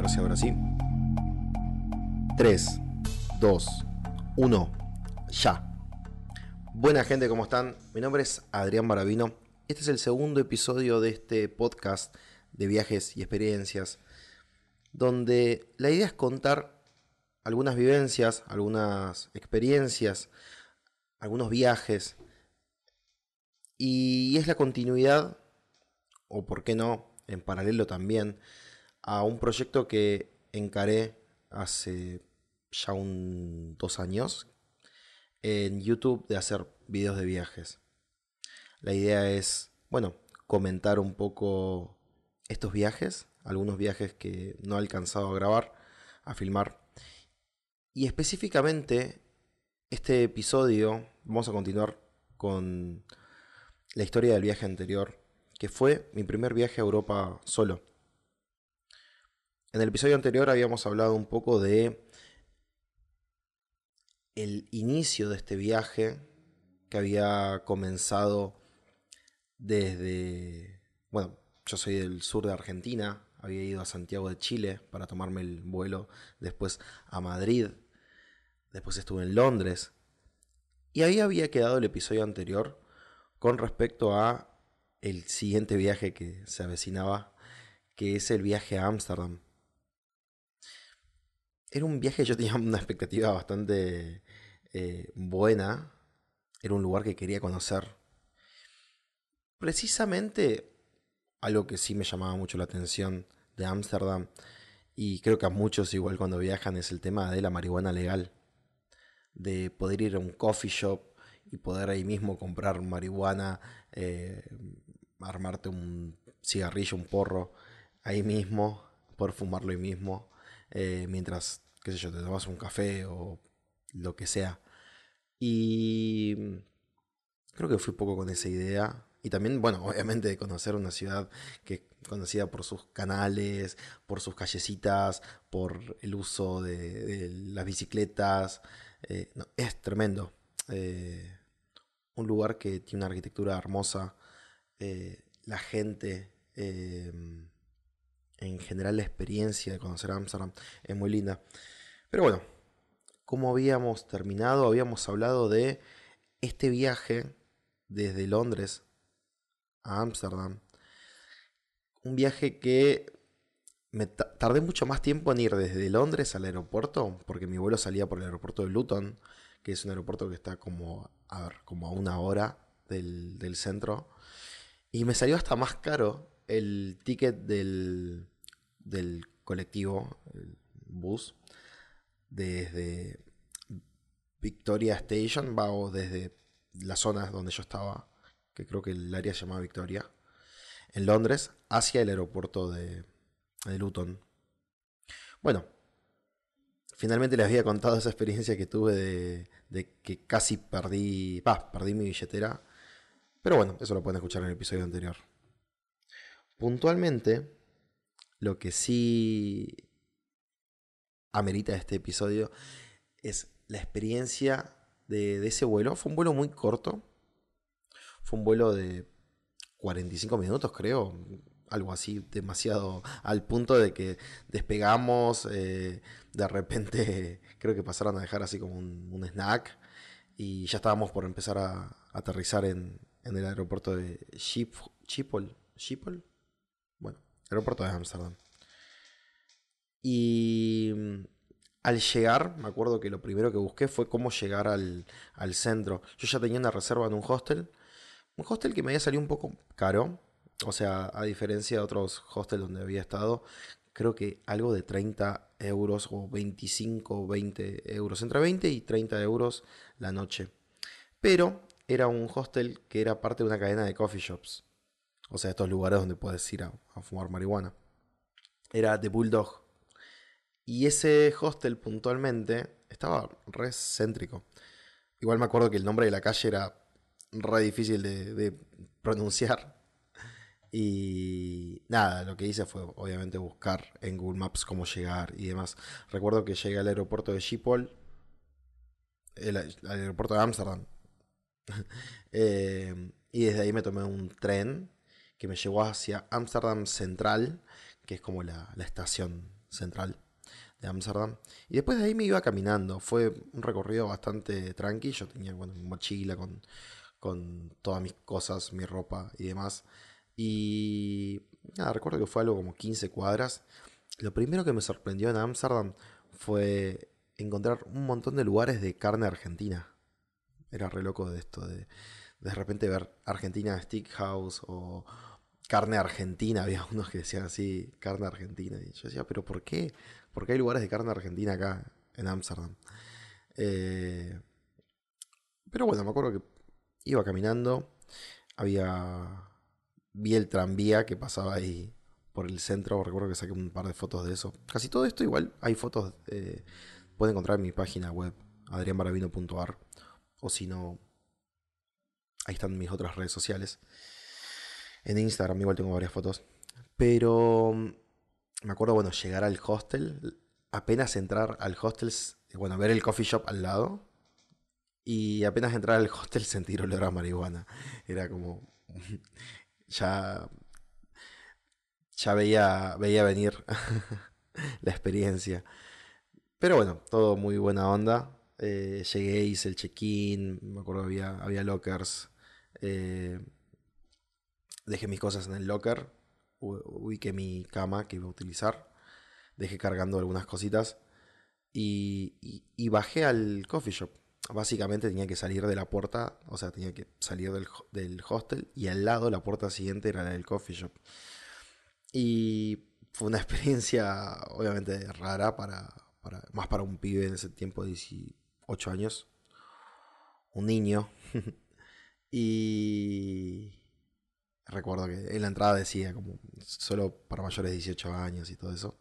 ver si ahora sí. 3, 2, 1, ya. Buena gente, ¿cómo están? Mi nombre es Adrián Baravino. Este es el segundo episodio de este podcast de viajes y experiencias, donde la idea es contar algunas vivencias, algunas experiencias, algunos viajes, y es la continuidad, o por qué no, en paralelo también, a un proyecto que encaré hace ya un dos años en YouTube de hacer videos de viajes. La idea es, bueno, comentar un poco estos viajes, algunos viajes que no he alcanzado a grabar, a filmar. Y específicamente, este episodio, vamos a continuar con la historia del viaje anterior, que fue mi primer viaje a Europa solo. En el episodio anterior habíamos hablado un poco de el inicio de este viaje que había comenzado desde, bueno, yo soy del sur de Argentina, había ido a Santiago de Chile para tomarme el vuelo, después a Madrid, después estuve en Londres, y ahí había quedado el episodio anterior con respecto a el siguiente viaje que se avecinaba, que es el viaje a Ámsterdam era un viaje, yo tenía una expectativa bastante eh, buena. Era un lugar que quería conocer. Precisamente algo que sí me llamaba mucho la atención de Ámsterdam, y creo que a muchos igual cuando viajan, es el tema de la marihuana legal. De poder ir a un coffee shop y poder ahí mismo comprar marihuana, eh, armarte un cigarrillo, un porro ahí mismo, poder fumarlo ahí mismo. Eh, mientras, qué sé yo, te tomas un café o lo que sea. Y creo que fui poco con esa idea. Y también, bueno, obviamente de conocer una ciudad que es conocida por sus canales, por sus callecitas, por el uso de, las bicicletas. Eh, es tremendo. Eh, un lugar que tiene una arquitectura hermosa. la gente en general la experiencia de conocer Amsterdam es muy linda. Pero bueno, como habíamos terminado, habíamos hablado de este viaje desde Londres a Ámsterdam. Un viaje que me tardé mucho más tiempo en ir desde Londres al aeropuerto, porque mi vuelo salía por el aeropuerto de Luton, que es un aeropuerto que está como a, como a una hora del, del centro. Y me salió hasta más caro el ticket del, del colectivo, el bus, desde Victoria Station, va o desde la zona donde yo estaba, que creo que el área se llama Victoria, en Londres, hacia el aeropuerto de, de Luton. Bueno, finalmente les había contado esa experiencia que tuve de, que casi perdí, perdí mi billetera. Pero bueno, eso lo pueden escuchar en el episodio anterior. Puntualmente, lo que sí amerita este episodio es la experiencia de, ese vuelo. Fue un vuelo muy corto. Fue un vuelo de 45 minutos, creo. Algo así, demasiado al punto de que despegamos. Eh, de repente, creo que pasaron a dejar así como un, snack. Y ya estábamos por empezar a, aterrizar en, el aeropuerto de Schiphol. ¿Schiphol? Aeropuerto de Ámsterdam. Y mm, al llegar, me acuerdo que lo primero que busqué fue cómo llegar al, centro. Yo ya tenía una reserva en un hostel. Un hostel que me había salido un poco caro. O sea, a diferencia de otros hostels donde había estado, creo que algo de 30 euros o 25 o 20 euros. Entre 20 y 30 euros la noche. Pero era un hostel que era parte de una cadena de coffee shops. O sea, estos lugares donde puedes ir a, fumar marihuana. Era The Bulldog. Y ese hostel puntualmente estaba re céntrico. Igual me acuerdo que el nombre de la calle era re difícil de, pronunciar. Y nada, lo que hice fue obviamente buscar en Google Maps cómo llegar y demás. Recuerdo que llegué al aeropuerto de Schiphol, el, aeropuerto de Ámsterdam. Eh, y desde ahí me tomé un tren que me llevó hacia Amsterdam Central, que es como la, estación central de Ámsterdam. Y después de ahí me iba caminando. Fue un recorrido bastante tranqui. Yo tenía bueno, mi mochila con, con todas mis cosas, mi ropa y demás. Y nada, recuerdo que fue algo como 15 cuadras. Lo primero que me sorprendió en Ámsterdam fue encontrar un montón de lugares de carne argentina. Era re loco de esto, de de repente ver Argentina Steakhouse o carne argentina. Había unos que decían así, carne argentina. Y yo decía, pero ¿por qué? ¿Por qué hay lugares de carne argentina acá en Ámsterdam? Eh, pero bueno, me acuerdo que iba caminando. Había. Vi el tranvía que pasaba ahí por el centro. Recuerdo que saqué un par de fotos de eso. Casi todo esto, igual hay fotos. Eh, pueden encontrar en mi página web, adrianbaravino.ar. O si no, ahí están mis otras redes sociales. En Instagram igual tengo varias fotos. Pero mm, me acuerdo, bueno, llegar al hostel. Apenas entrar al hostel, bueno, ver el coffee shop al lado. Y apenas entrar al hostel sentir olor a marihuana. Era como. ya. Ya veía, veía venir la experiencia. Pero bueno, todo muy buena onda. Eh, llegué, hice el check-in. Me acuerdo había, había lockers. Eh, dejé mis cosas en el locker. Ubiqué mi cama que iba a utilizar. Dejé cargando algunas cositas. Y, bajé al coffee shop. Básicamente tenía que salir de la puerta, o sea, tenía que salir del, del hostel y al lado la puerta siguiente era la del coffee shop. Y fue una experiencia obviamente rara para, para, más para un pibe en ese tiempo de 18 años, un niño. y recuerdo que en la entrada decía como solo para mayores de 18 años y todo eso.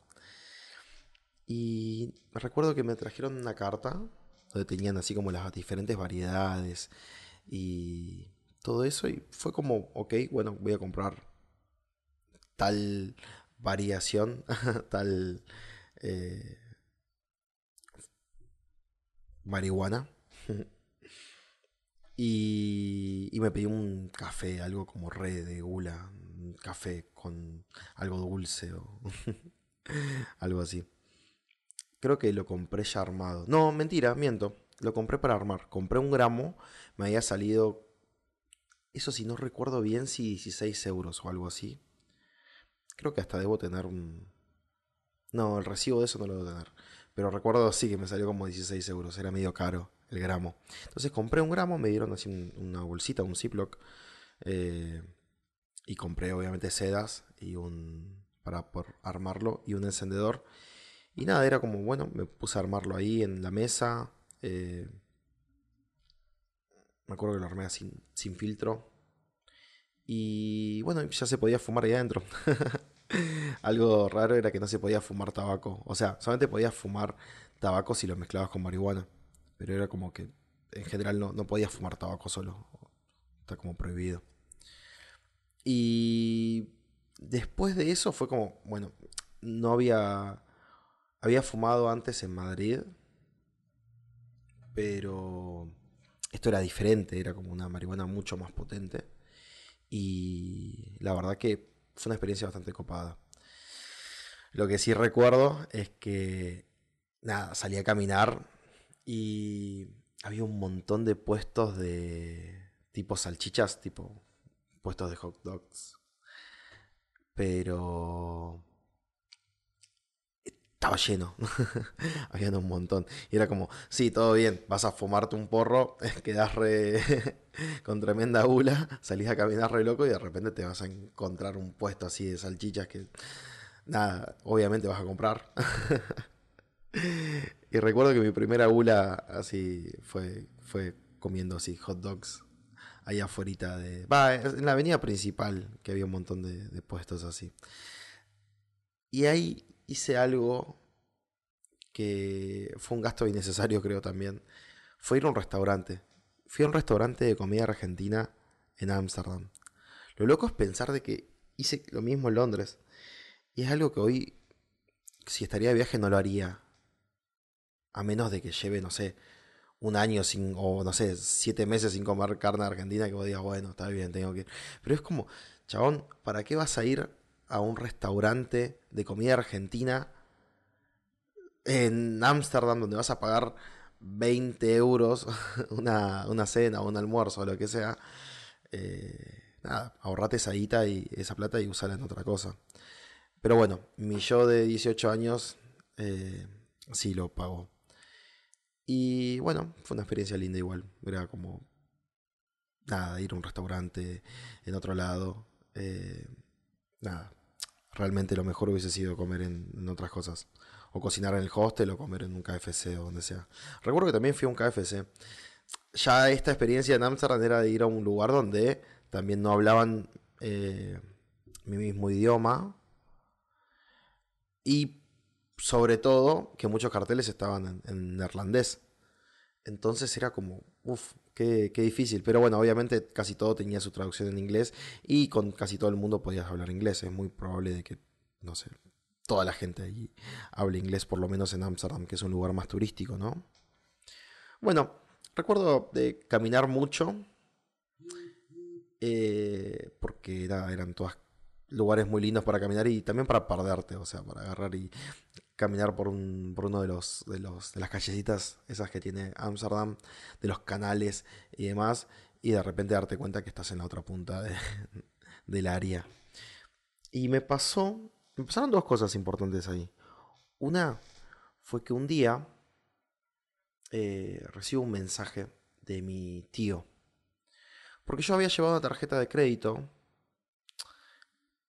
Y recuerdo que me trajeron una carta donde tenían así como las diferentes variedades y todo eso. Y fue como, ok, bueno, voy a comprar tal variación, tal eh, marihuana. y, y, me pedí un café, algo como re de gula, un café con algo dulce o algo así. Creo que lo compré ya armado. No, mentira, miento. Lo compré para armar. Compré un gramo, me había salido... Eso si no recuerdo bien, si 16 euros o algo así. Creo que hasta debo tener un... No, el recibo de eso no lo debo tener. Pero recuerdo sí que me salió como 16 euros. Era medio caro el gramo. Entonces compré un gramo, me dieron así una bolsita, un Ziploc. Eh, y compré obviamente sedas y un... para por armarlo y un encendedor. Y nada, era como, bueno, me puse a armarlo ahí en la mesa. Eh, me acuerdo que lo armé sin, sin filtro. Y bueno, ya se podía fumar ahí adentro. Algo raro era que no se podía fumar tabaco. O sea, solamente podías fumar tabaco si lo mezclabas con marihuana. Pero era como que en general no, no fumar tabaco solo. Está como prohibido. Y después de eso fue como, bueno, no había había fumado antes en Madrid, pero esto era diferente, era como una marihuana mucho más potente. Y la verdad que fue una experiencia bastante copada. Lo que sí recuerdo es que, nada, salí a caminar y había un montón de puestos de tipo salchichas, tipo puestos de hot dogs. Pero estaba lleno. Había un montón. Y era como, sí, todo bien, vas a fumarte un porro, quedás re con tremenda gula, salís a caminar re loco y de repente te vas a encontrar un puesto así de salchichas que, nada, obviamente vas a comprar. y recuerdo que mi primera gula así fue, fue comiendo así hot dogs ahí afuera de... Va, en la avenida principal, que había un montón de, de puestos así. Y ahí hice algo que fue un gasto innecesario, creo también. Fue ir a un restaurante. Fui a un restaurante de comida argentina en Ámsterdam. Lo loco es pensar de que hice lo mismo en Londres. Y es algo que hoy, si estaría de viaje, no lo haría. A menos de que lleve, no sé, un año sin, o no sé, siete meses sin comer carne argentina, que vos digas, bueno, está bien, tengo que ir. Pero es como, chabón, ¿para qué vas a ir a un restaurante de comida argentina en Ámsterdam, donde vas a pagar 20 euros una, una cena o un almuerzo o lo que sea, eh, nada, ahorrate esa guita y esa plata y usala en otra cosa. Pero bueno, mi yo de 18 años eh, sí lo pagó. Y bueno, fue una experiencia linda igual. Era como, nada, ir a un restaurante en otro lado. Eh, nada, realmente lo mejor hubiese sido comer en, otras cosas. O cocinar en el hostel o comer en un KFC o donde sea. Recuerdo que también fui a un KFC. Ya esta experiencia en Amsterdam era de ir a un lugar donde también no hablaban eh, mi mismo idioma. Y sobre todo que muchos carteles estaban en, neerlandés. Entonces era como, uff, qué, qué, difícil. Pero bueno, obviamente casi todo tenía su traducción en inglés y con casi todo el mundo podías hablar inglés. Es muy probable de que, no sé, toda la gente allí hable inglés, por lo menos en Amsterdam, que es un lugar más turístico, ¿no? Bueno, recuerdo de caminar mucho, eh, porque eran todos lugares muy lindos para caminar y también para perderte, o sea, para agarrar y caminar por, un, por uno de los, de los de las callecitas esas que tiene Amsterdam, de los canales y demás, y de repente darte cuenta que estás en la otra punta de, del área. Y me pasó, me pasaron dos cosas importantes ahí. Una fue que un día eh, recibo un mensaje de mi tío. Porque yo había llevado una tarjeta de crédito,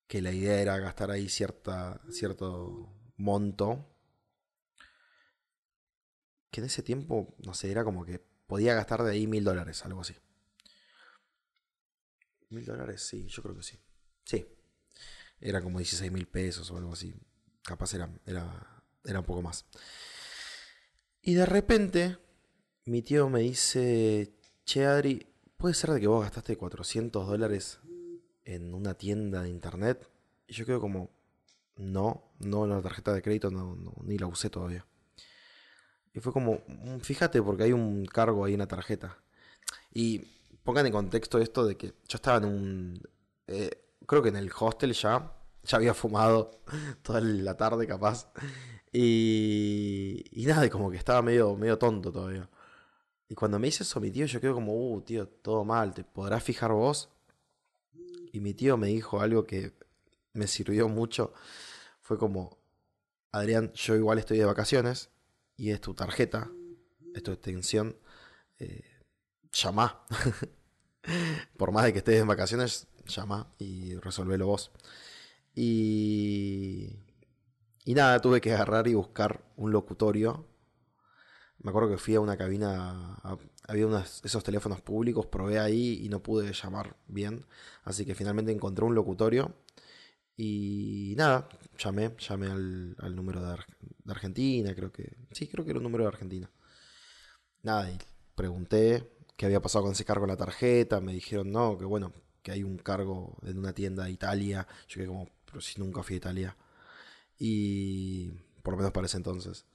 que la idea era gastar ahí cierta, cierto monto que en ese tiempo, no sé, era como que podía gastar de ahí mil dólares, algo así. Mil dólares, sí, yo creo que sí. Sí. Era como 16 mil pesos o algo así. Capaz era, era, era un poco más. Y de repente, mi tío me dice, che Adri, ¿puede ser de que vos gastaste 400 dólares en una tienda de internet? Y yo quedo como, no, no, la tarjeta de crédito no, ni la usé todavía. Y fue como, mm, fíjate porque hay un cargo ahí en la tarjeta. Y pongan en contexto esto de que yo estaba en un... Eh, creo que en el hostel ya, ya había fumado toda la tarde capaz. Y, y nada, como que estaba medio, medio tonto todavía. Y cuando me dice eso mi tío, yo quedo como, uh, tío, todo mal, ¿te podrás fijar vos? Y mi tío me dijo algo que me sirvió mucho fue como, Adrián, yo igual estoy de vacaciones y es tu tarjeta, es tu extensión, eh. Por más de que estés en vacaciones, llama y resolvelo vos. Y, y nada, tuve que agarrar y buscar un locutorio. Me acuerdo que fui a una cabina, había unos, esos teléfonos públicos, probé ahí y no pude llamar bien. Así que finalmente encontré un locutorio y nada, llamé, llamé al, número de, Argentina, creo que. Sí, creo que era un número de Argentina. Nada, y pregunté qué había pasado con ese cargo en la tarjeta. Me dijeron, no, que bueno, que hay un cargo en una tienda de Italia. Yo quedé como, pero si nunca fui a Italia. Y. Por lo menos para ese entonces.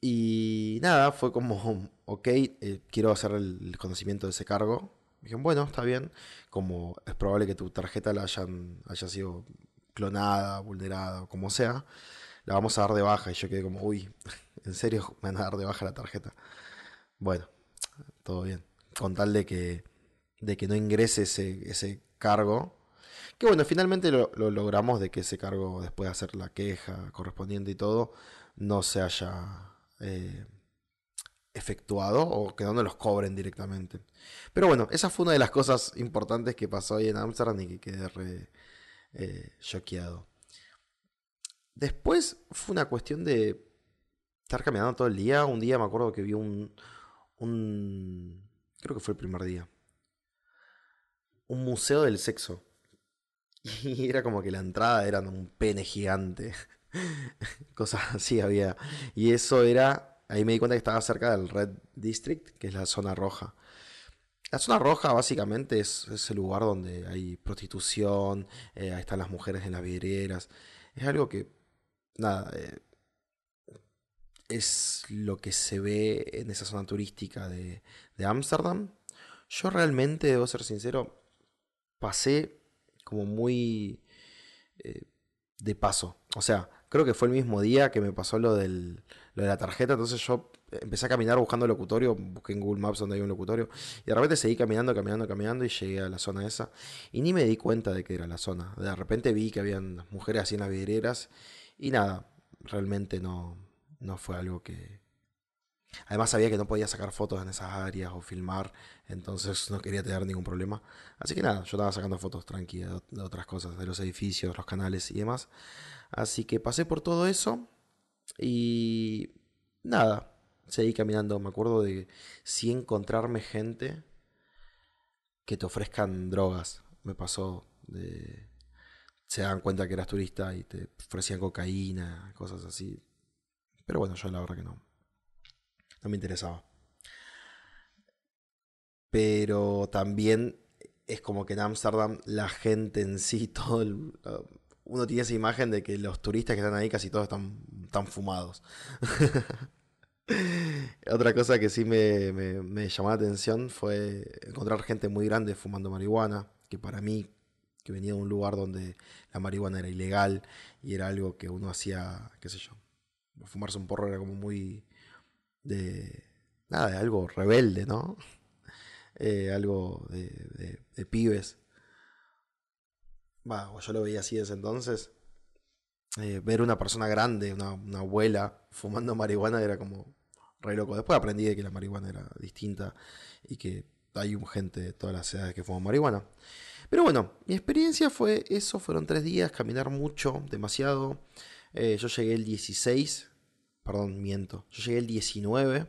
Y nada, fue como, ok, eh, quiero hacer el conocimiento de ese cargo. Me dijeron, bueno, está bien. Como es probable que tu tarjeta la hayan, haya sido clonada, vulnerada o como sea, la vamos a dar de baja. Y yo quedé como, uy, ¿en serio me van a dar de baja la tarjeta? Bueno, todo bien. Con tal de que, de que no ingrese ese, ese cargo. Que bueno, finalmente lo, logramos de que ese cargo, después de hacer la queja correspondiente y todo, no se haya eh, efectuado o que no nos los cobren directamente. Pero bueno, esa fue una de las cosas importantes que pasó ahí en Amsterdam y que quedé re, eh. Después fue una cuestión de estar caminando todo el día. Un día me acuerdo que vi un, un creo que fue el primer día, un museo del sexo. Y era como que la entrada era un pene gigante. Cosas así había. Y eso era, ahí me di cuenta que estaba cerca del Red District, que es la zona roja. La zona roja básicamente es, el lugar donde hay prostitución, eh, ahí están las mujeres en las vidrieras. Es algo que, nada, eh, es lo que se ve en esa zona turística de Ámsterdam. Yo realmente, debo ser sincero, pasé como muy eh, de paso. O sea, creo que fue el mismo día que me pasó lo, del, lo de la tarjeta, entonces yo empecé a caminar buscando locutorio, busqué en Google Maps donde hay un locutorio, y de repente seguí caminando, caminando, caminando y llegué a la zona esa, y ni me di cuenta de que era la zona. De repente vi que habían mujeres así en y nada, realmente no, no fue algo que... Además sabía que no podía sacar fotos en esas áreas o filmar, entonces no quería tener ningún problema. Así que nada, yo estaba sacando fotos tranquilas de otras cosas, de los edificios, los canales y demás. Así que pasé por todo eso y nada, seguí caminando. Me acuerdo de si encontrarme gente que te ofrezcan drogas. Me pasó de... Se dan cuenta que eras turista y te ofrecían cocaína, cosas así. Pero bueno, yo la verdad que no. No me interesaba. Pero también es como que en Ámsterdam la gente en sí, todo el, uno tiene esa imagen de que los turistas que están ahí casi todos están, están fumados. Otra cosa que sí me, llamó la atención fue encontrar gente muy grande fumando marihuana, que para mí, que venía de un lugar donde la marihuana era ilegal y era algo que uno hacía, qué sé yo, fumarse un porro era como muy de, nada, de algo rebelde, ¿no? Eh, algo de, de pibes yo lo veía así desde entonces, eh, ver una persona grande, una, abuela, fumando marihuana era como re loco. Después aprendí de que la marihuana era distinta y que hay gente de todas las edades que fuma marihuana. Pero bueno, mi experiencia fue eso, fueron tres días, caminar mucho, demasiado. Eh, yo llegué el 16, perdón, miento, yo llegué el 19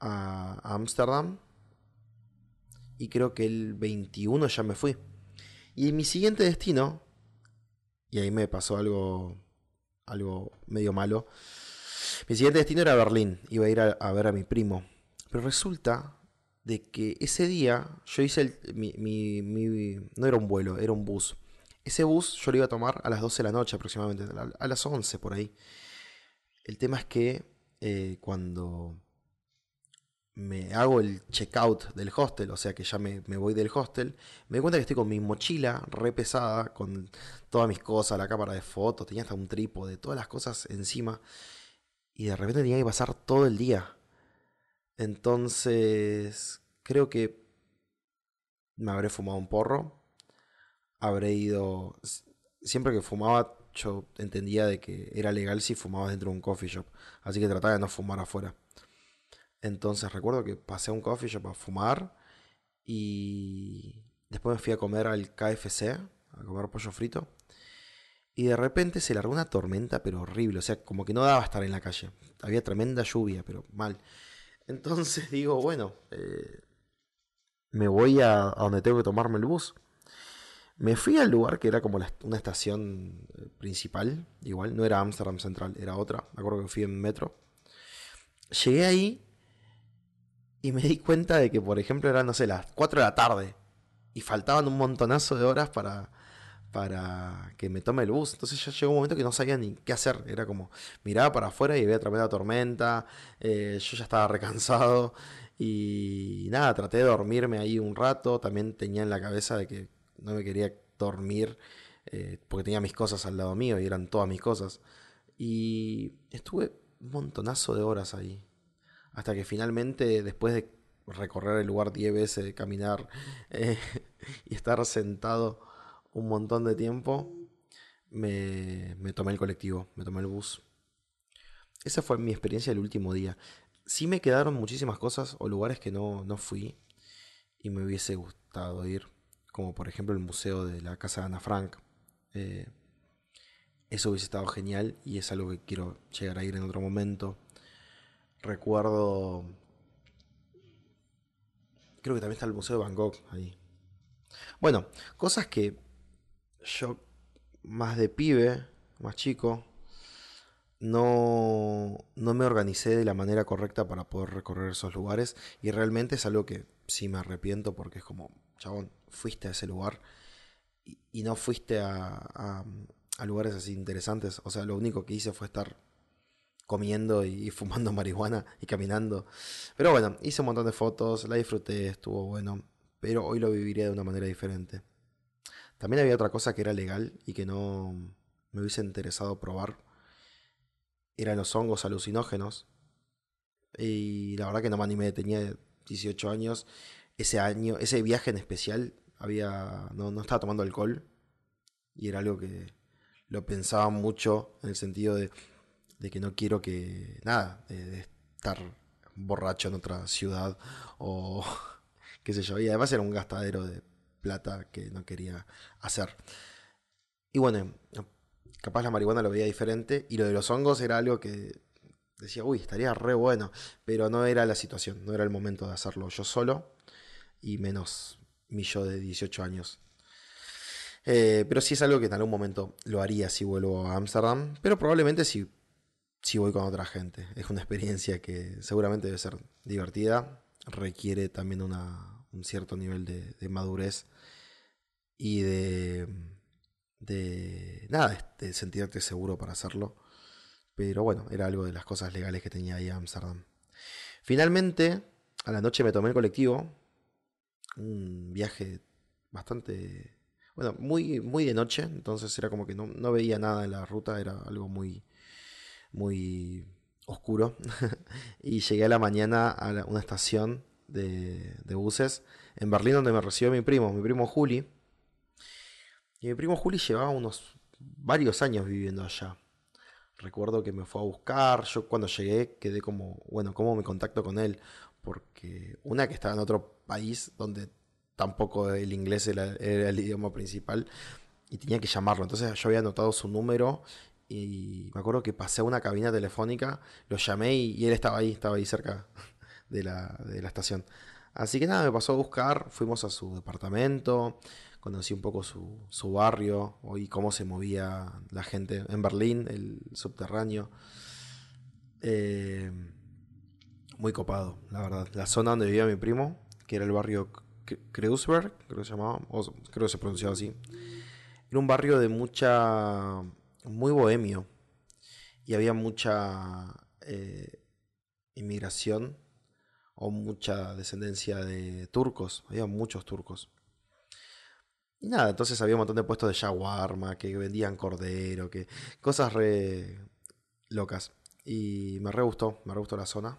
a Ámsterdam y creo que el 21 ya me fui. Y mi siguiente destino, y ahí me pasó algo, algo medio malo, mi siguiente destino era Berlín, iba a ir a, ver a mi primo. Pero resulta de que ese día yo hice el, mi, mi, no era un vuelo, era un bus. Ese bus yo lo iba a tomar a las 12 de la noche aproximadamente, a las 11 por ahí. El tema es que eh, cuando me hago el checkout del hostel, o sea que ya me, voy del hostel, me doy cuenta que estoy con mi mochila re pesada, con todas mis cosas, la cámara de fotos, tenía hasta un trípode, todas las cosas encima, y de repente tenía que pasar todo el día. Entonces, creo que me habré fumado un porro, habré ido, siempre que fumaba yo entendía de que era legal si fumaba dentro de un coffee shop, así que trataba de no fumar afuera. Entonces recuerdo que pasé a un coffee shop a fumar y después me fui a comer al KFC, a comer pollo frito. Y de repente se largó una tormenta, pero horrible. O sea, como que no daba estar en la calle. Había tremenda lluvia, pero mal. Entonces digo, bueno, eh, me voy a, donde tengo que tomarme el bus. Me fui al lugar que era como una estación eh, principal. Igual, no era Amsterdam Central, era otra. Me acuerdo que fui en metro. Llegué ahí y me di cuenta de que, por ejemplo, eran, no sé, las 4 de la tarde. Y faltaban un montonazo de horas para, para que me tome el bus. Entonces ya llegó un momento que no sabía ni qué hacer. Era como, miraba para afuera y veía tremenda tormenta. Eh, yo ya estaba recansado. Y nada, traté de dormirme ahí un rato. También tenía en la cabeza de que no me quería dormir eh, porque tenía mis cosas al lado mío y eran todas mis cosas. Y estuve un montonazo de horas ahí. Hasta que finalmente, después de recorrer el lugar 10 veces, caminar eh, y estar sentado un montón de tiempo, me, tomé el colectivo, me tomé el bus. Esa fue mi experiencia el último día. Sí me quedaron muchísimas cosas o lugares que no, fui y me hubiese gustado ir, como por ejemplo el museo de la casa de Ana Frank. Eh, eso hubiese estado genial y es algo que quiero llegar a ir en otro momento. Recuerdo. Creo que también está el Museo de Gogh ahí. Bueno, cosas que yo, más de pibe, más chico, no, no me organicé de la manera correcta para poder recorrer esos lugares. Y realmente es algo que sí me arrepiento porque es como, chabón, fuiste a ese lugar y, no fuiste a, a lugares así interesantes. O sea, lo único que hice fue estar comiendo y fumando marihuana y caminando. Pero bueno, hice un montón de fotos, la disfruté, estuvo bueno, pero hoy lo viviría de una manera diferente. También había otra cosa que era legal y que no, me hubiese interesado probar eran los hongos alucinógenos. Y la verdad que no me animé, tenía 18 años. Ese año, ese viaje en especial, había no, no estaba tomando alcohol. Y era algo que lo pensaba mucho en el sentido de, de que no quiero que, nada, de, estar borracho en otra ciudad o qué sé yo. Y además era un gastadero de plata que no quería hacer. Y bueno, capaz la marihuana lo veía diferente y lo de los hongos era algo que decía, uy, estaría re bueno, pero no era la situación, no era el momento de hacerlo yo solo y menos mi yo de 18 años. Eh, pero sí es algo que en algún momento lo haría si vuelvo a Ámsterdam, pero probablemente si, si voy con otra gente. Es una experiencia que seguramente debe ser divertida, requiere también un cierto nivel de madurez y de de nada, de sentirte seguro para hacerlo. Pero bueno, era algo de las cosas legales que tenía ahí Amsterdam. Finalmente, a la noche me tomé el colectivo. Un viaje bastante. Bueno, muy, muy de noche. Entonces era como que no, no veía nada en la ruta. Era algo muy. Muy oscuro. y llegué a la mañana a una estación de, de buses en Berlín donde me recibió mi primo, mi primo Juli y mi primo Juli llevaba unos varios años viviendo allá. Recuerdo que me fue a buscar, yo cuando llegué quedé como, bueno, ¿cómo me contacto con él? Porque una que estaba en otro país donde tampoco el inglés era, el idioma principal y tenía que llamarlo. Entonces yo había anotado su número y me acuerdo que pasé a una cabina telefónica, lo llamé y, él estaba ahí, estaba ahí cerca de la, de la estación. Así que nada, me pasó a buscar, fuimos a su departamento, conocí un poco su, su barrio y cómo se movía la gente en Berlín, el subterráneo. Eh, muy copado, la verdad. La zona donde vivía mi primo, que era el barrio Kreuzberg, creo que se llamaba, creo que se pronunciaba así. Era un barrio de mucha. Muy bohemio. Y había mucha eh, inmigración o mucha descendencia de turcos. Había muchos turcos. Y nada, entonces había un montón de puestos de shawarma, que vendían cordero, que cosas re locas. Y me re gustó, me re gustó la zona.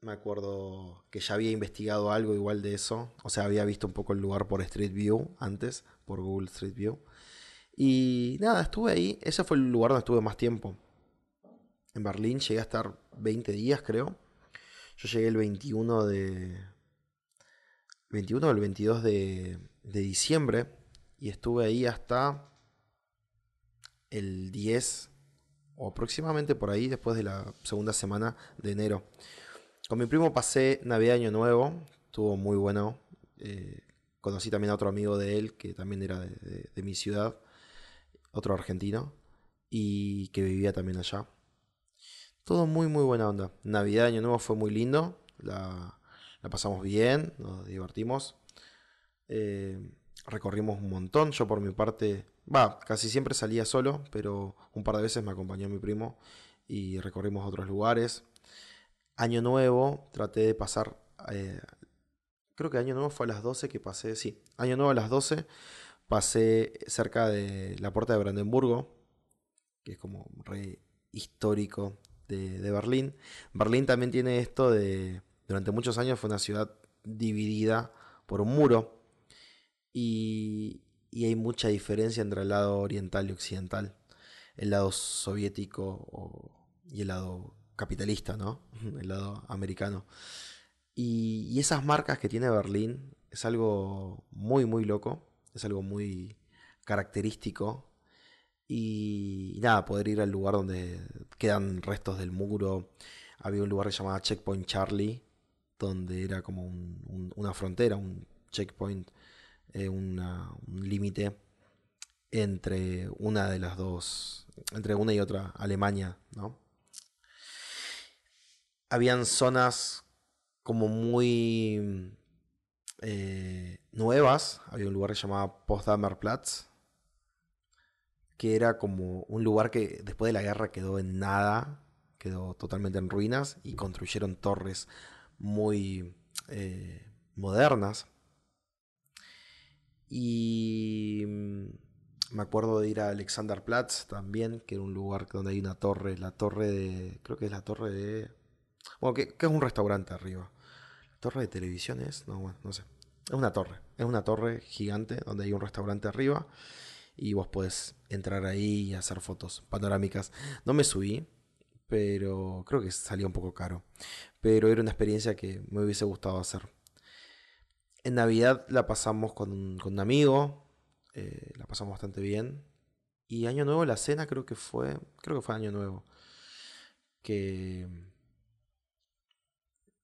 Me acuerdo que ya había investigado algo igual de eso. O sea, había visto un poco el lugar por Street View antes, por Google Street View. Y nada, estuve ahí. Ese fue el lugar donde estuve más tiempo. En Berlín llegué a estar 20 días, creo. Yo llegué el 21 de. 21 o el 22 de, de diciembre y estuve ahí hasta el 10 o aproximadamente por ahí después de la segunda semana de enero. Con mi primo pasé Navidad Año Nuevo, estuvo muy bueno. Eh, conocí también a otro amigo de él que también era de, mi ciudad, otro argentino, y que vivía también allá. Todo muy muy buena onda. Navidad Año Nuevo fue muy lindo, la, la pasamos bien, nos divertimos. Eh, recorrimos un montón. Yo por mi parte, va, casi siempre salía solo, pero un par de veces me acompañó mi primo y recorrimos otros lugares. Año Nuevo, traté de pasar, eh, creo que Año Nuevo fue a las 12 que pasé, sí, Año Nuevo a las 12 pasé cerca de la puerta de Brandenburgo, que es como re histórico de, Berlín. Berlín también tiene esto de, durante muchos años fue una ciudad dividida por un muro, y, hay mucha diferencia entre el lado oriental y occidental, el lado soviético y el lado capitalista, ¿no? El lado americano. Y, esas marcas que tiene Berlín es algo muy, muy loco, es algo muy característico. Y, nada, poder ir al lugar donde quedan restos del muro. Había un lugar que llamaba Checkpoint Charlie, donde era como una frontera, un checkpoint eh, un límite entre una de las dos, entre una y otra Alemania, ¿no? Habían zonas como muy eh, nuevas, había un lugar que se llamaba que era como un lugar que después de la guerra quedó en nada, quedó totalmente en ruinas y construyeron torres muy eh, modernas y mm, me acuerdo de ir a Alexanderplatz también, que era un lugar donde hay una torre, la torre de, creo que es la torre de, bueno, que, es un restaurante arriba. ¿La torre de televisión es? No, bueno, no sé. Es una torre, es una torre gigante donde hay un restaurante arriba y vos podés entrar ahí y hacer fotos panorámicas. No me subí, pero creo que salía un poco caro. Pero era una experiencia que me hubiese gustado hacer. En Navidad la pasamos con, un amigo, eh, la pasamos bastante bien. Y Año Nuevo, la cena creo que fue, creo que fue Año Nuevo. Que,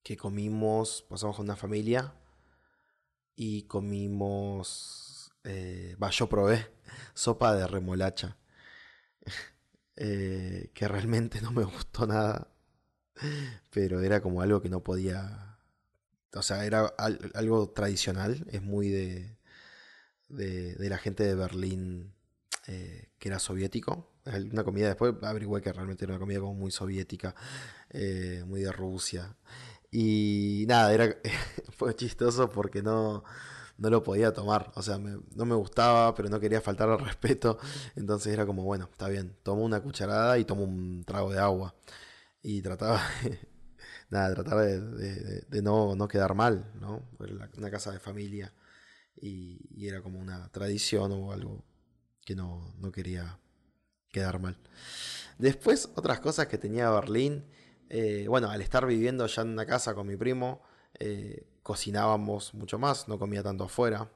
que comimos, pasamos con una familia y comimos, eh, yo probé sopa de remolacha, eh, que realmente no me gustó nada, pero era como algo que no podía, o sea, era algo tradicional, es muy de, de, la gente de Berlín eh, que era soviético. Una comida, después averigué que realmente era una comida como muy soviética, eh, muy de Rusia. Y nada, era, fue chistoso porque no, no lo podía tomar. O sea, no me gustaba, pero no quería faltar al respeto. Entonces era como, bueno, está bien, tomo una cucharada y tomo un trago de agua. Y trataba, nada, tratar de, no, no, quedar mal, ¿no? Era una casa de familia y, era como una tradición o algo que no, no quería quedar mal. Después, otras cosas que tenía Berlín. Eh, bueno, al estar viviendo ya en una casa con mi primo, eh, cocinábamos mucho más, no comía tanto afuera.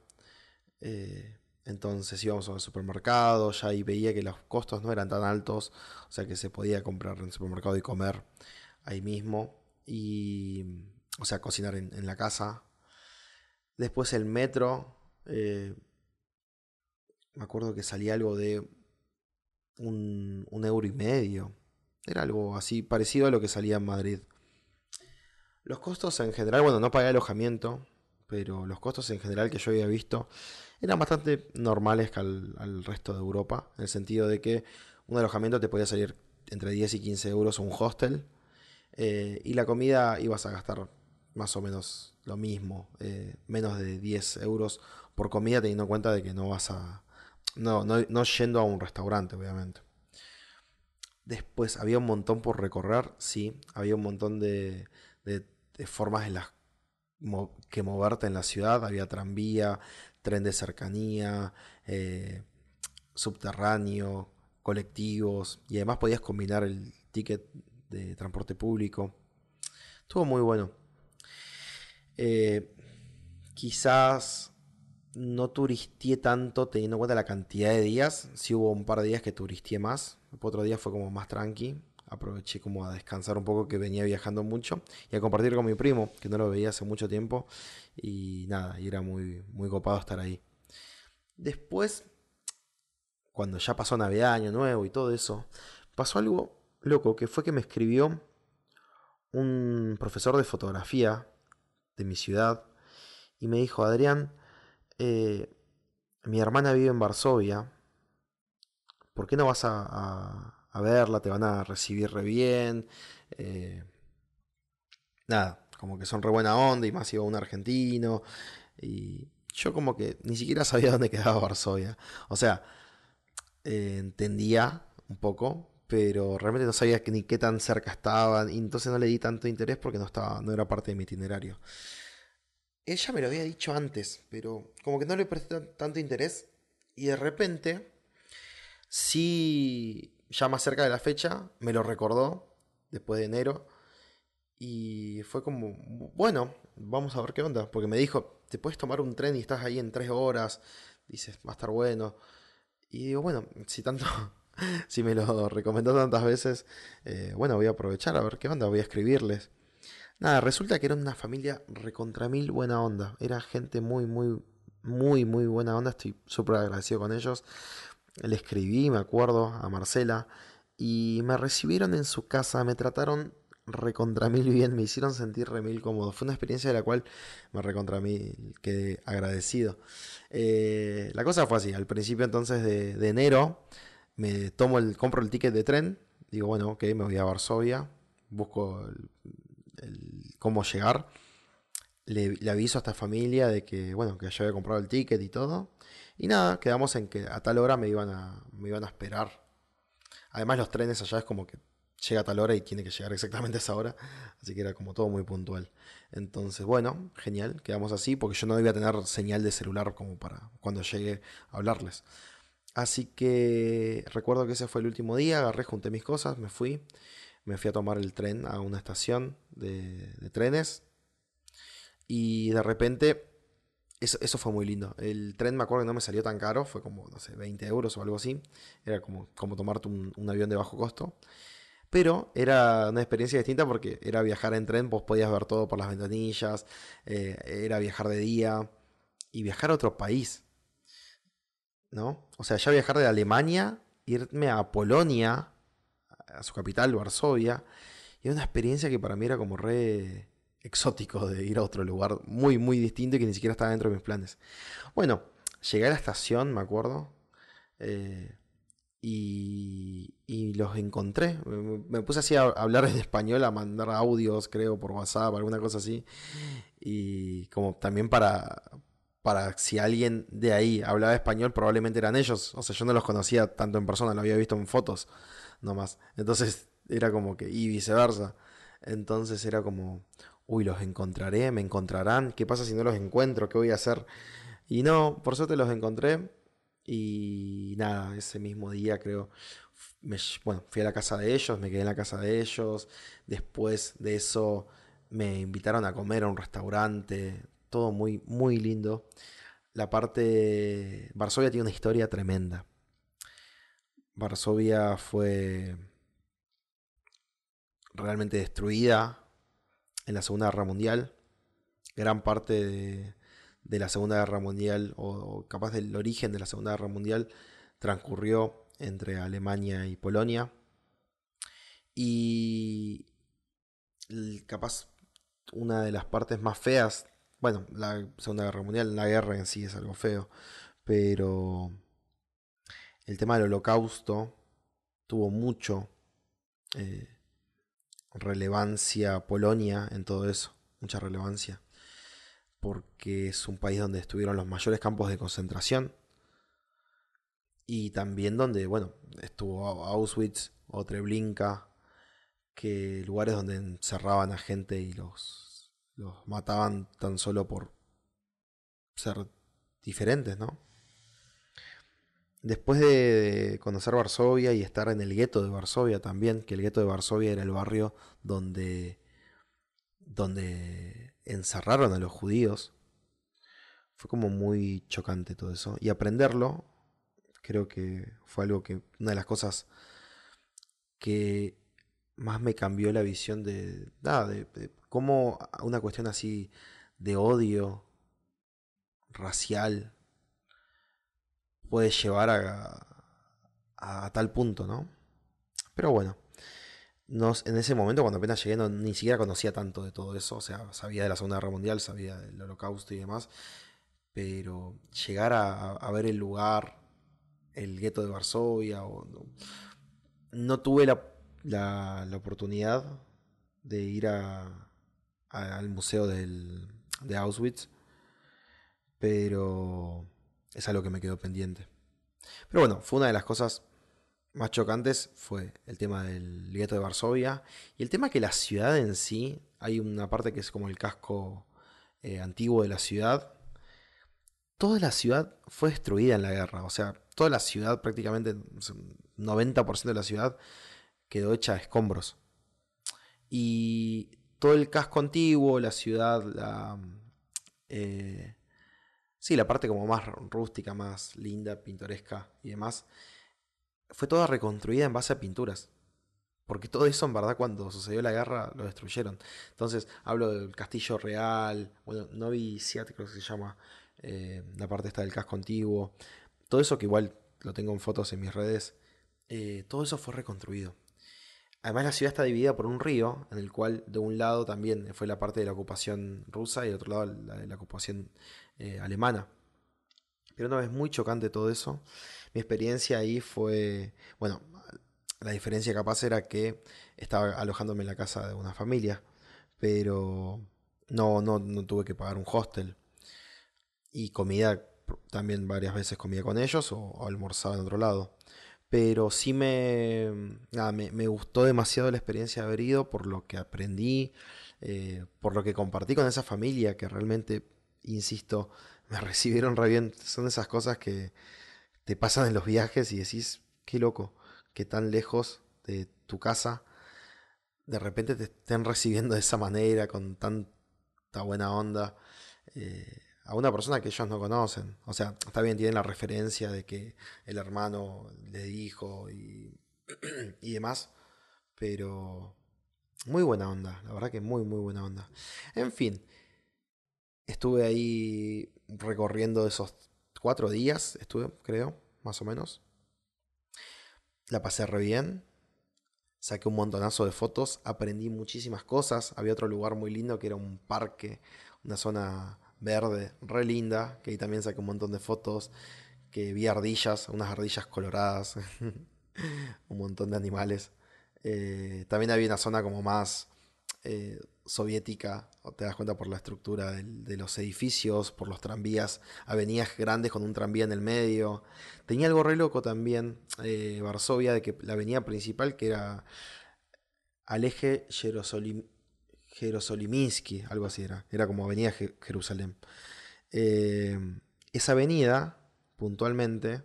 Eh, entonces íbamos al supermercado, ya ahí veía que los costos no eran tan altos, o sea que se podía comprar en el supermercado y comer ahí mismo. Y, o sea, cocinar en, la casa. Después el metro, me acuerdo que salía algo de un, un euro y medio era algo así parecido a lo que salía en Madrid. Los costos en general, bueno, no pagué alojamiento, pero los costos en general que yo había visto eran bastante normales que al, resto de Europa, en el sentido de que un alojamiento te podía salir entre 10 y 15 euros un hostel, eh, y la comida ibas a gastar más o menos lo mismo, eh, menos de 10 euros por comida, teniendo en cuenta de que no vas a... No, no, no yendo a un restaurante, obviamente. Después había un montón por recorrer, sí, había un montón de, formas en las que moverte en la ciudad, había tranvía, tren de cercanía, eh, subterráneo, colectivos, y además podías combinar el ticket de transporte público. Estuvo muy bueno. Eh, quizás no turistié tanto teniendo en cuenta la cantidad de días. Sí hubo un par de días que turistié más. Otro día fue como más tranqui. Aproveché como a descansar un poco que venía viajando mucho y a compartir con mi primo, que no lo veía hace mucho tiempo. Y nada, y era muy, muy copado estar ahí. Después, cuando ya pasó Navidad, Año Nuevo y todo eso, pasó algo loco, que fue que me escribió un profesor de fotografía de mi ciudad y me dijo, Adrián, eh, mi hermana vive en Varsovia, ¿por qué no vas a, verla? Te van a recibir re bien. Eh, nada, como que son re buena onda y más iba un argentino. Y yo como que ni siquiera sabía dónde quedaba Varsovia. O sea, eh, entendía un poco, pero realmente no sabía ni qué tan cerca estaban. Y entonces no le di tanto interés porque no, estaba, no era parte de mi itinerario. Ella me lo había dicho antes, pero como que no le presté tanto interés. Y de repente, sí, ya más cerca de la fecha, me lo recordó, después de enero. Y fue como, bueno, vamos a ver qué onda. Porque me dijo, te puedes tomar un tren y estás ahí en tres horas. Dices, va a estar bueno. Y digo, bueno, si tanto, si me lo recomendó tantas veces, eh, bueno, voy a aprovechar a ver qué onda, voy a escribirles. Nada, resulta que era una familia recontra mil buena onda. Era gente muy, muy, muy, muy buena onda. Estoy súper agradecido con ellos. Le escribí, me acuerdo, a Marcela. Y me recibieron en su casa, me trataron recontra mil bien, me hicieron sentir re mil cómodo. Fue una experiencia de la cual me recontra mil quedé agradecido. Eh, la cosa fue así, al principio entonces de, de, enero me tomo el, compro el ticket de tren, digo bueno, ok, me voy a Varsovia, busco el, cómo llegar. Le, aviso a esta familia de que, bueno, que yo había comprado el ticket y todo. Y nada, quedamos en que a tal hora me iban a, me iban a esperar. Además los trenes allá es como que llega a tal hora y tiene que llegar exactamente a esa hora. Así que era como todo muy puntual. Entonces, bueno, genial, quedamos así porque yo no debía tener señal de celular como para cuando llegue a hablarles. Así que recuerdo que ese fue el último día, agarré, junté mis cosas, me fui. Me fui a tomar el tren a una estación de trenes y de repente, eso, fue muy lindo. El tren me acuerdo que no me salió tan caro, fue como, no sé, 20 euros o algo así. Era como, como tomarte un, avión de bajo costo. Pero era una experiencia distinta porque era viajar en tren, vos podías ver todo por las ventanillas, eh, era viajar de día y viajar a otro país. ¿No? O sea, ya viajar de Alemania, irme a Polonia, a su capital, Varsovia, y era una experiencia que para mí era como re exótico de ir a otro lugar muy, muy distinto y que ni siquiera estaba dentro de mis planes. Bueno, llegué a la estación, me acuerdo, eh, y, los encontré. Me, puse así a hablar en español, a mandar audios, creo, por WhatsApp, alguna cosa así. Y como también para, para si alguien de ahí hablaba español, probablemente eran ellos. O sea, yo no los conocía tanto en persona, lo había visto en fotos nomás. Entonces era como que, y viceversa. Entonces era como, uy, los encontraré, me encontrarán, ¿qué pasa si no los encuentro? ¿Qué voy a hacer? Y no, por suerte los encontré y nada, ese mismo día creo, bueno, fui a la casa de ellos, me quedé en la casa de ellos, después de eso me invitaron a comer a un restaurante, todo muy, muy lindo. La parte, Varsovia tiene una historia tremenda. Varsovia fue realmente destruida en la Segunda Guerra Mundial. Gran parte de, la Segunda Guerra Mundial, o, capaz del origen de la Segunda Guerra Mundial, transcurrió entre Alemania y Polonia. Y capaz una de las partes más feas, bueno, la Segunda Guerra Mundial, la guerra en sí es algo feo, pero el tema del holocausto tuvo mucho eh, relevancia Polonia en todo eso, mucha relevancia, porque es un país donde estuvieron los mayores campos de concentración y también donde, bueno, estuvo Auschwitz o Treblinka, que lugares donde encerraban a gente y los, los mataban tan solo por ser diferentes, ¿no? Después de conocer Varsovia y estar en el gueto de Varsovia también, que el gueto de Varsovia era el barrio donde, donde encerraron a los judíos, fue como muy chocante todo eso. Y aprenderlo, creo que fue algo que, una de las cosas que más me cambió la visión de, de, de cómo una cuestión así de odio racial puede llevar a, a, tal punto, ¿no? Pero bueno, en ese momento cuando apenas llegué ni siquiera conocía tanto de todo eso, o sea, sabía de la Segunda Guerra Mundial, sabía del holocausto y demás, pero llegar a, ver el lugar, el gueto de Varsovia, no, tuve la, la, oportunidad de ir al museo del, de Auschwitz, pero es algo que me quedó pendiente. Pero bueno, fue una de las cosas más chocantes fue el tema del gueto de Varsovia y el tema que la ciudad en sí, hay una parte que es como el casco eh, antiguo de la ciudad, toda la ciudad fue destruida en la guerra, o sea, toda la ciudad, prácticamente 90% de la ciudad quedó hecha a escombros. Y todo el casco antiguo, la ciudad, la, eh, Sí, la parte como más rústica, más linda, pintoresca y demás, fue toda reconstruida en base a pinturas. Porque todo eso, en verdad, cuando sucedió la guerra, lo destruyeron. Entonces, hablo del castillo real, bueno, Novi Siat, creo que se llama, eh, la parte del casco antiguo. Todo eso que igual lo tengo en fotos en mis redes, eh, todo eso fue reconstruido. Además, la ciudad está dividida por un río, en el cual de un lado también fue la parte de la ocupación rusa y de otro lado la de la ocupación eh, alemana. Pero una vez muy chocante todo eso. Mi experiencia ahí fue, bueno, la diferencia capaz era que estaba alojándome en la casa de una familia, pero No, no, no tuve que pagar un hostel. Y comida, también varias veces comía con ellos o, almorzaba en otro lado. Pero sí me, me, me, gustó demasiado la experiencia de haber ido por lo que aprendí, eh, por lo que compartí con esa familia que realmente, insisto, me recibieron re bien. Son esas cosas que te pasan en los viajes y decís, qué loco, que tan lejos de tu casa de repente te estén recibiendo de esa manera, con tanta buena onda, eh, a una persona que ellos no conocen. O sea, está bien, tienen la referencia de que el hermano le dijo y, y demás, pero muy buena onda, la verdad que muy, muy buena onda. En fin, estuve ahí recorriendo esos cuatro días, estuve, creo, más o menos. La pasé re bien. Saqué un montonazo de fotos, aprendí muchísimas cosas. Había otro lugar muy lindo que era un parque, una zona verde, re linda, que ahí también saqué un montón de fotos. Que vi ardillas, unas ardillas coloradas, un montón de animales. Eh, también había una zona como más eh, soviética, te das cuenta por la estructura de los edificios, por los tranvías, avenidas grandes con un tranvía en el medio. Tenía algo re loco también, eh, Varsovia, de que la avenida principal, que era al eje Jerosolim, Jerosoliminsky, algo así era, era como Avenida Jerusalén. esa avenida, puntualmente,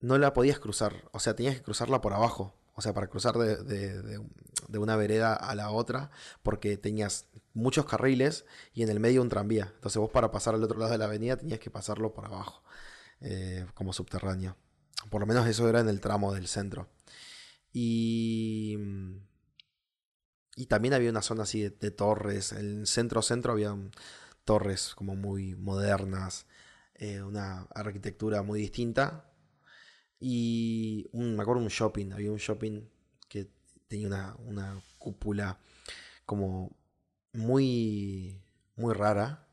no la podías cruzar, o sea, tenías que cruzarla por abajo o sea, para cruzar de, una vereda a la otra, porque tenías muchos carriles y en el medio un tranvía. Entonces vos para pasar al otro lado de la avenida tenías que pasarlo por abajo, eh, como subterráneo. Por lo menos eso era en el tramo del centro. Y, y también había una zona así de, torres. En centro-centro había torres como muy modernas, eh, una arquitectura muy distinta y me acuerdo un shopping, había un shopping que tenía una, una cúpula como muy, muy rara.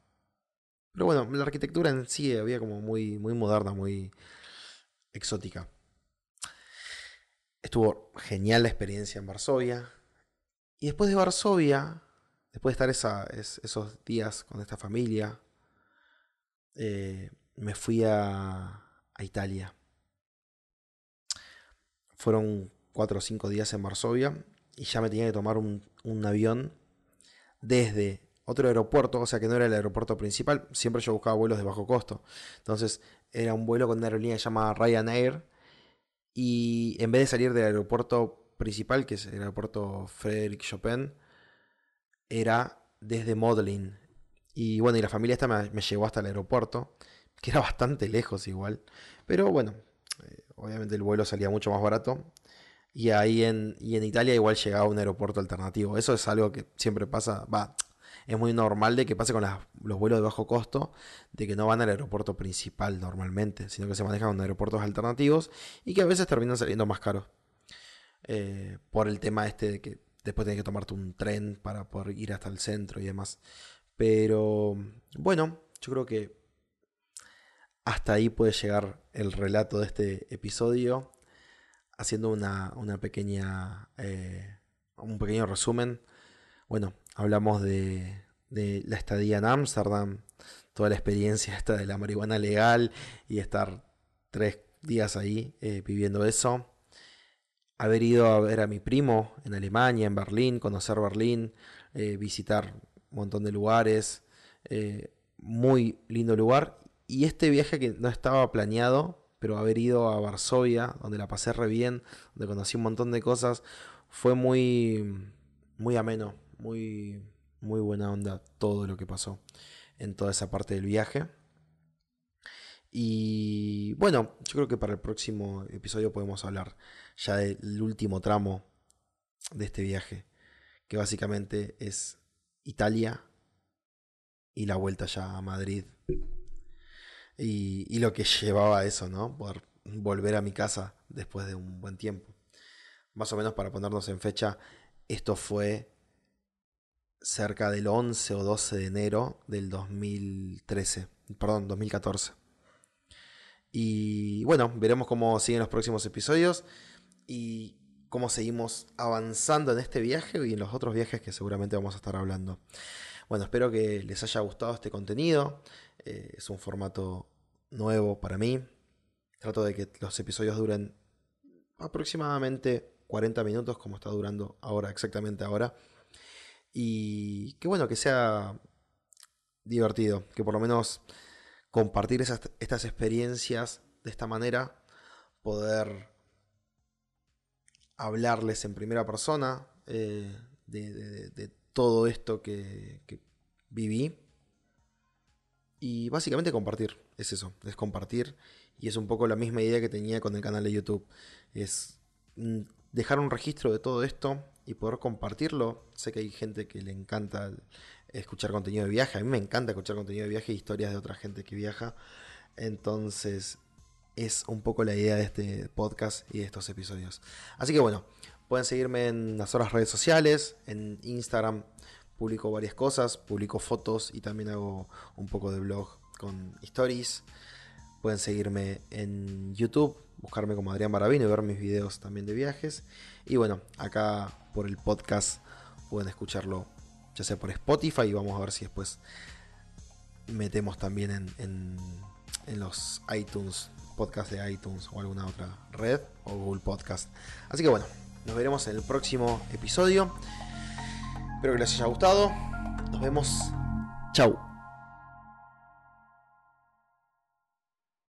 Pero bueno, la arquitectura en sí había como muy, muy moderna, muy exótica. Estuvo genial la experiencia en Varsovia. Y después de Varsovia, después de estar esos días con esta familia, eh, me fui a, Italia. Fueron cuatro o cinco días en Varsovia y ya me tenía que tomar un, avión desde otro aeropuerto, o sea que no era el aeropuerto principal, siempre yo buscaba vuelos de bajo costo. Entonces era un vuelo con una aerolínea llamada Ryanair y en vez de salir del aeropuerto principal, que es el aeropuerto Frederick Chopin, era desde Modlin. Y bueno, y la familia esta me, me llevó hasta el aeropuerto, que era bastante lejos igual. Pero bueno, eh, obviamente el vuelo salía mucho más barato. Y ahí en, y en Italia igual llegaba un aeropuerto alternativo. Eso es algo que siempre pasa, va, es muy normal de que pase con los vuelos de bajo costo, de que no van al aeropuerto principal normalmente, sino que se manejan con aeropuertos alternativos y que a veces terminan saliendo más caros. Eh, por el tema este de que después tienes que tomarte un tren para poder ir hasta el centro y demás. Pero bueno, yo creo que hasta ahí puede llegar el relato de este episodio, haciendo una, pequeña, eh, un pequeño resumen. Bueno, hablamos de, la estadía en Ámsterdam, toda la experiencia esta de la marihuana legal y estar tres días ahí eh, viviendo eso. Haber ido a ver a mi primo en Alemania, en Berlín, conocer Berlín, eh, visitar un montón de lugares. muy lindo lugar y este viaje que no estaba planeado, pero haber ido a Varsovia, donde la pasé re bien, donde conocí un montón de cosas, fue muy, muy ameno, muy, muy buena onda todo lo que pasó en toda esa parte del viaje. Y bueno, yo creo que para el próximo episodio podemos hablar ya del último tramo de este viaje, que básicamente es Italia y la vuelta ya a Madrid y, lo que llevaba eso, ¿no? Poder volver a mi casa después de un buen tiempo. Más o menos para ponernos en fecha, esto fue cerca del 11 o 12 de enero del 2013, perdón, 2014. Y bueno, veremos cómo siguen los próximos episodios y cómo seguimos avanzando en este viaje y en los otros viajes que seguramente vamos a estar hablando. Bueno, espero que les haya gustado este contenido. Eh, es un formato nuevo para mí. Trato de que los episodios duren aproximadamente 40 minutos, como está durando ahora, exactamente ahora. Y que bueno, que sea divertido, que por lo menos compartir estas experiencias de esta manera, poder hablarles en primera persona eh, de, todo esto que, que viví. Y básicamente compartir, es eso, es compartir. Y es un poco la misma idea que tenía con el canal de YouTube. Es mm, dejar un registro de todo esto y poder compartirlo. Sé que hay gente que le encanta escuchar contenido de viaje. A mí me encanta escuchar contenido de viaje e historias de otra gente que viaja. Entonces es un poco la idea de este podcast y de estos episodios. Así que bueno, pueden seguirme en las otras redes sociales, en Instagram publico varias cosas, publico fotos y también hago un poco de blog con stories. Pueden seguirme en YouTube, buscarme como Adrián Barabino y ver mis videos también de viajes. Y bueno, acá por el podcast pueden escucharlo ya sea por Spotify y vamos a ver si después metemos también en, en, los iTunes, podcast de iTunes o alguna otra red o Google Podcast. Así que bueno, nos veremos en el próximo episodio. Espero que les haya gustado. Nos vemos. Chau.